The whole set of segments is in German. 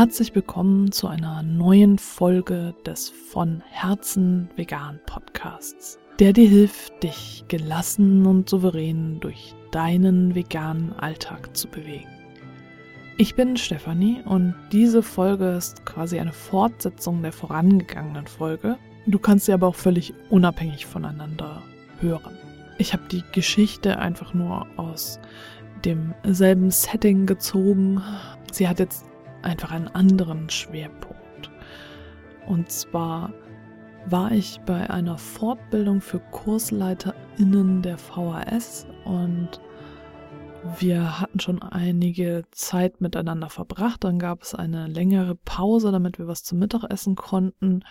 Herzlich willkommen zu einer neuen Folge des von Herzen vegan Podcasts, der dir hilft, dich gelassen und souverän durch deinen veganen Alltag zu bewegen. Ich bin Stefanie und diese Folge ist quasi eine Fortsetzung der vorangegangenen Folge. Du kannst sie aber auch völlig unabhängig voneinander hören. Ich habe die Geschichte einfach nur aus demselben Setting gezogen. Sie hat jetzt einfach einen anderen Schwerpunkt. Und zwar war ich bei einer Fortbildung für KursleiterInnen der VHS und wir hatten schon einige Zeit miteinander verbracht. Dann gab es eine längere Pause, damit wir was zum Mittagessen konnten.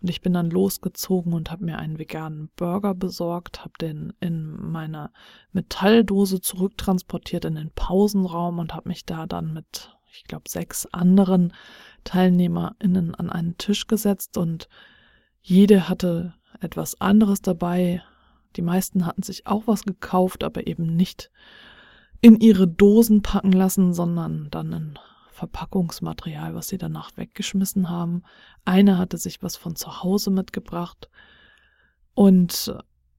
Und ich bin dann losgezogen und habe mir einen veganen Burger besorgt, habe den in meiner Metalldose zurücktransportiert in den Pausenraum und habe mich da dann mit ich glaube, sechs anderen TeilnehmerInnen an einen Tisch gesetzt und jede hatte etwas anderes dabei. Die meisten hatten sich auch was gekauft, aber eben nicht in ihre Dosen packen lassen, sondern dann in Verpackungsmaterial, was sie danach weggeschmissen haben. Eine hatte sich was von zu Hause mitgebracht. Und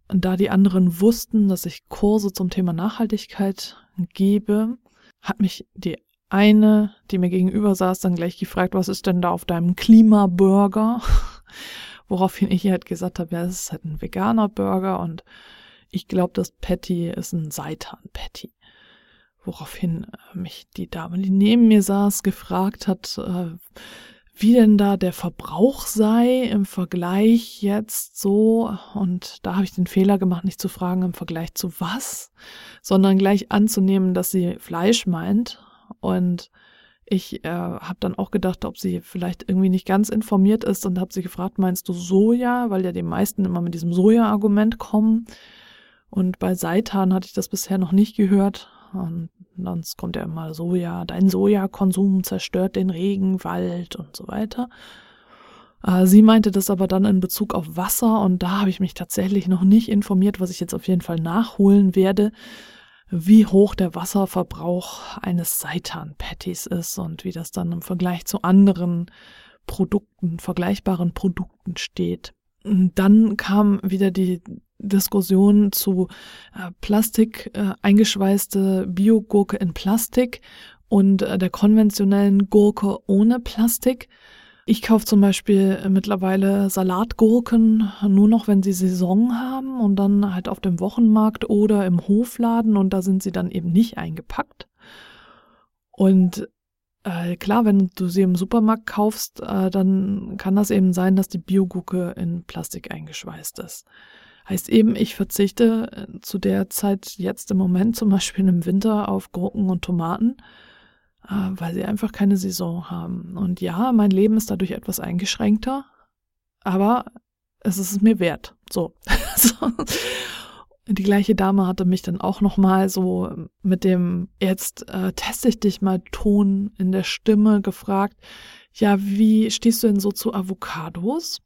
da die anderen wussten, dass ich Kurse zum Thema Nachhaltigkeit gebe, hat mich die eine, die mir gegenüber saß, dann gleich gefragt, was ist denn da auf deinem Klimaburger? Woraufhin ich halt gesagt habe, ja, es ist halt ein veganer Burger und ich glaube, das Patty ist ein Seitan-Patty. Woraufhin äh, mich die Dame, die neben mir saß, gefragt hat, äh, wie denn da der Verbrauch sei im Vergleich jetzt so. Und da habe ich den Fehler gemacht, nicht zu fragen im Vergleich zu was, sondern gleich anzunehmen, dass sie Fleisch meint und ich äh, habe dann auch gedacht, ob sie vielleicht irgendwie nicht ganz informiert ist und habe sie gefragt, meinst du Soja? Weil ja die meisten immer mit diesem Soja-Argument kommen. Und bei Seitan hatte ich das bisher noch nicht gehört. Und sonst kommt ja immer Soja, dein Sojakonsum zerstört den Regenwald und so weiter. Äh, sie meinte das aber dann in Bezug auf Wasser und da habe ich mich tatsächlich noch nicht informiert, was ich jetzt auf jeden Fall nachholen werde wie hoch der Wasserverbrauch eines Seitan-Patties ist und wie das dann im Vergleich zu anderen Produkten, vergleichbaren Produkten steht. Dann kam wieder die Diskussion zu äh, Plastik, äh, eingeschweißte Biogurke in Plastik und äh, der konventionellen Gurke ohne Plastik. Ich kaufe zum Beispiel mittlerweile Salatgurken nur noch, wenn sie Saison haben und dann halt auf dem Wochenmarkt oder im Hofladen und da sind sie dann eben nicht eingepackt. Und äh, klar, wenn du sie im Supermarkt kaufst, äh, dann kann das eben sein, dass die Biogurke in Plastik eingeschweißt ist. Heißt eben, ich verzichte äh, zu der Zeit jetzt im Moment zum Beispiel im Winter auf Gurken und Tomaten äh, weil sie einfach keine Saison haben. Und ja, mein Leben ist dadurch etwas eingeschränkter, aber es ist es mir wert. So. Die gleiche Dame hatte mich dann auch noch mal so mit dem jetzt äh, teste ich dich mal Ton in der Stimme gefragt. Ja, wie stehst du denn so zu Avocados?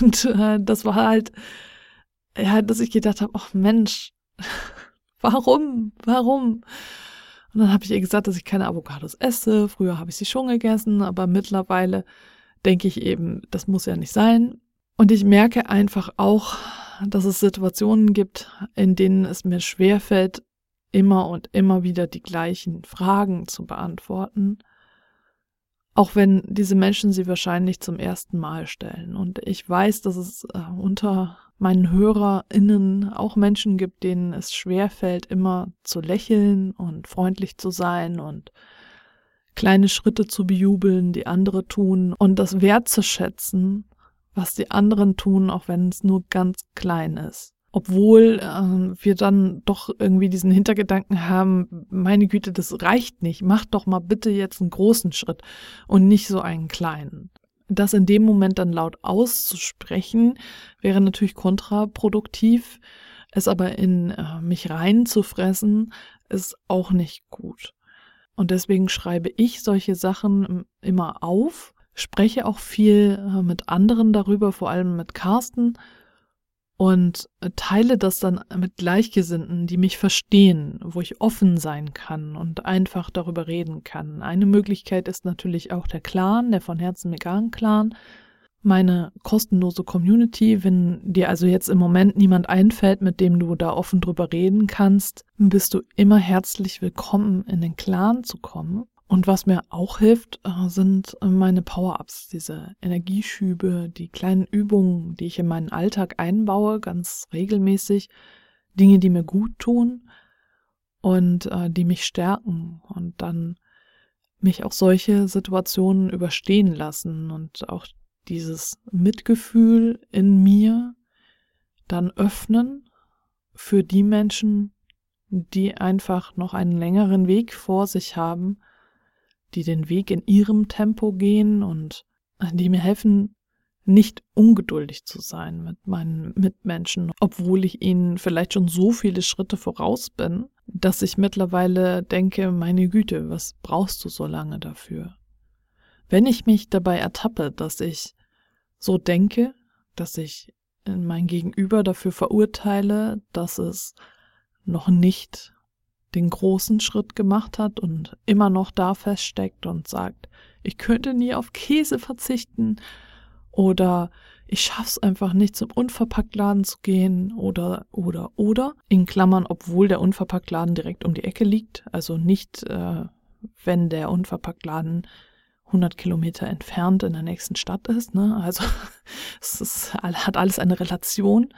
Und äh, das war halt ja, dass ich gedacht habe, ach Mensch, warum, warum? Und dann habe ich ihr gesagt, dass ich keine Avocados esse. Früher habe ich sie schon gegessen, aber mittlerweile denke ich eben, das muss ja nicht sein. Und ich merke einfach auch, dass es Situationen gibt, in denen es mir schwerfällt, immer und immer wieder die gleichen Fragen zu beantworten. Auch wenn diese Menschen sie wahrscheinlich zum ersten Mal stellen. Und ich weiß, dass es äh, unter meinen HörerInnen auch Menschen gibt, denen es schwerfällt, immer zu lächeln und freundlich zu sein und kleine Schritte zu bejubeln, die andere tun und das wertzuschätzen, was die anderen tun, auch wenn es nur ganz klein ist. Obwohl äh, wir dann doch irgendwie diesen Hintergedanken haben, meine Güte, das reicht nicht, mach doch mal bitte jetzt einen großen Schritt und nicht so einen kleinen. Das in dem Moment dann laut auszusprechen, wäre natürlich kontraproduktiv. Es aber in äh, mich reinzufressen, ist auch nicht gut. Und deswegen schreibe ich solche Sachen immer auf, spreche auch viel äh, mit anderen darüber, vor allem mit Carsten. Und teile das dann mit Gleichgesinnten, die mich verstehen, wo ich offen sein kann und einfach darüber reden kann. Eine Möglichkeit ist natürlich auch der Clan, der von Herzen vegan Clan, meine kostenlose Community. Wenn dir also jetzt im Moment niemand einfällt, mit dem du da offen drüber reden kannst, bist du immer herzlich willkommen, in den Clan zu kommen. Und was mir auch hilft, äh, sind meine Power-Ups, diese Energieschübe, die kleinen Übungen, die ich in meinen Alltag einbaue, ganz regelmäßig. Dinge, die mir gut tun und äh, die mich stärken und dann mich auch solche Situationen überstehen lassen und auch dieses Mitgefühl in mir dann öffnen für die Menschen, die einfach noch einen längeren Weg vor sich haben, die den Weg in ihrem Tempo gehen und die mir helfen, nicht ungeduldig zu sein mit meinen Mitmenschen, obwohl ich ihnen vielleicht schon so viele Schritte voraus bin, dass ich mittlerweile denke, meine Güte, was brauchst du so lange dafür? Wenn ich mich dabei ertappe, dass ich so denke, dass ich mein Gegenüber dafür verurteile, dass es noch nicht den großen Schritt gemacht hat und immer noch da feststeckt und sagt, ich könnte nie auf Käse verzichten oder ich schaff's einfach nicht zum Unverpacktladen zu gehen oder oder oder in Klammern, obwohl der Unverpacktladen direkt um die Ecke liegt, also nicht äh, wenn der Unverpacktladen 100 Kilometer entfernt in der nächsten Stadt ist. Ne? Also es ist, hat alles eine Relation.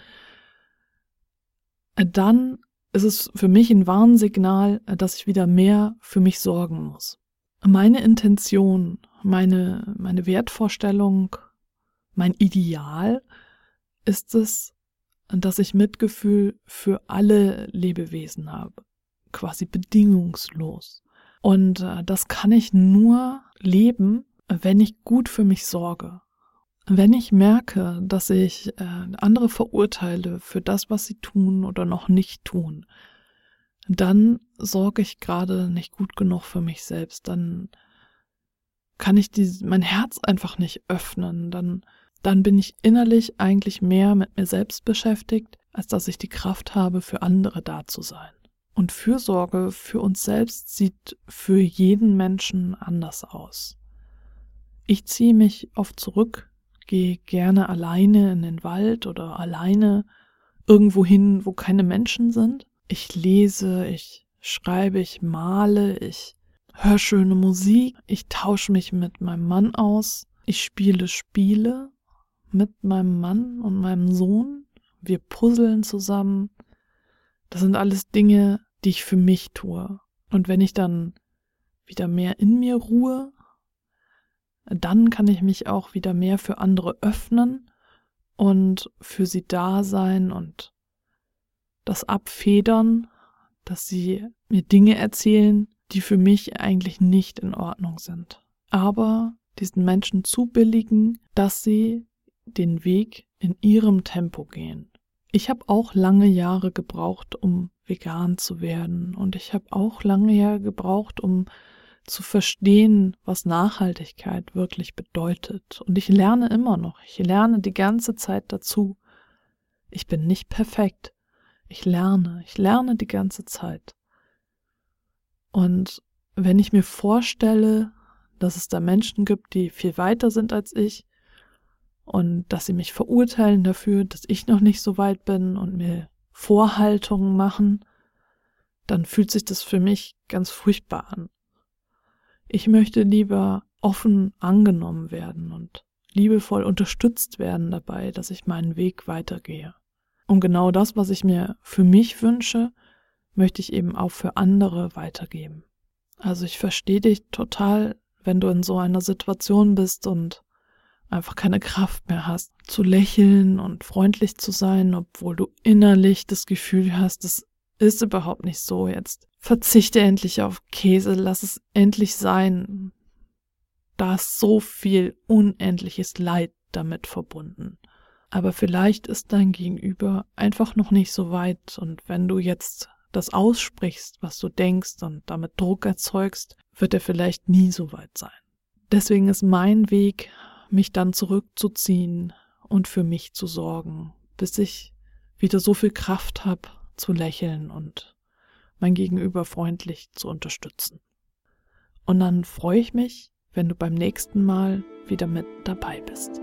Dann ist es für mich ein Warnsignal, dass ich wieder mehr für mich sorgen muss. Meine Intention, meine, meine Wertvorstellung, mein Ideal ist es, dass ich Mitgefühl für alle Lebewesen habe, quasi bedingungslos. Und äh, das kann ich nur leben, wenn ich gut für mich sorge. Wenn ich merke, dass ich äh, andere verurteile für das, was sie tun oder noch nicht tun, dann sorge ich gerade nicht gut genug für mich selbst. Dann kann ich die, mein Herz einfach nicht öffnen. Dann, dann bin ich innerlich eigentlich mehr mit mir selbst beschäftigt, als dass ich die Kraft habe, für andere da zu sein. Und Fürsorge für uns selbst sieht für jeden Menschen anders aus. Ich ziehe mich oft zurück, gehe gerne alleine in den Wald oder alleine irgendwo hin, wo keine Menschen sind. Ich lese, ich schreibe, ich male, ich höre schöne Musik, ich tausche mich mit meinem Mann aus, ich spiele Spiele mit meinem Mann und meinem Sohn, wir puzzeln zusammen. Das sind alles Dinge, die ich für mich tue. Und wenn ich dann wieder mehr in mir ruhe, dann kann ich mich auch wieder mehr für andere öffnen und für sie da sein und das abfedern, dass sie mir Dinge erzählen, die für mich eigentlich nicht in Ordnung sind. Aber diesen Menschen zubilligen, dass sie den Weg in ihrem Tempo gehen. Ich habe auch lange Jahre gebraucht, um vegan zu werden. Und ich habe auch lange Jahre gebraucht, um zu verstehen, was Nachhaltigkeit wirklich bedeutet. Und ich lerne immer noch. Ich lerne die ganze Zeit dazu. Ich bin nicht perfekt. Ich lerne. Ich lerne die ganze Zeit. Und wenn ich mir vorstelle, dass es da Menschen gibt, die viel weiter sind als ich und dass sie mich verurteilen dafür, dass ich noch nicht so weit bin und mir Vorhaltungen machen, dann fühlt sich das für mich ganz furchtbar an. Ich möchte lieber offen angenommen werden und liebevoll unterstützt werden dabei, dass ich meinen Weg weitergehe. Und genau das, was ich mir für mich wünsche, möchte ich eben auch für andere weitergeben. Also ich verstehe dich total, wenn du in so einer Situation bist und einfach keine Kraft mehr hast, zu lächeln und freundlich zu sein, obwohl du innerlich das Gefühl hast, es ist überhaupt nicht so jetzt. Verzichte endlich auf Käse, lass es endlich sein. Da ist so viel unendliches Leid damit verbunden. Aber vielleicht ist dein Gegenüber einfach noch nicht so weit und wenn du jetzt das aussprichst, was du denkst und damit Druck erzeugst, wird er vielleicht nie so weit sein. Deswegen ist mein Weg mich dann zurückzuziehen und für mich zu sorgen, bis ich wieder so viel Kraft habe zu lächeln und mein Gegenüber freundlich zu unterstützen. Und dann freue ich mich, wenn du beim nächsten Mal wieder mit dabei bist.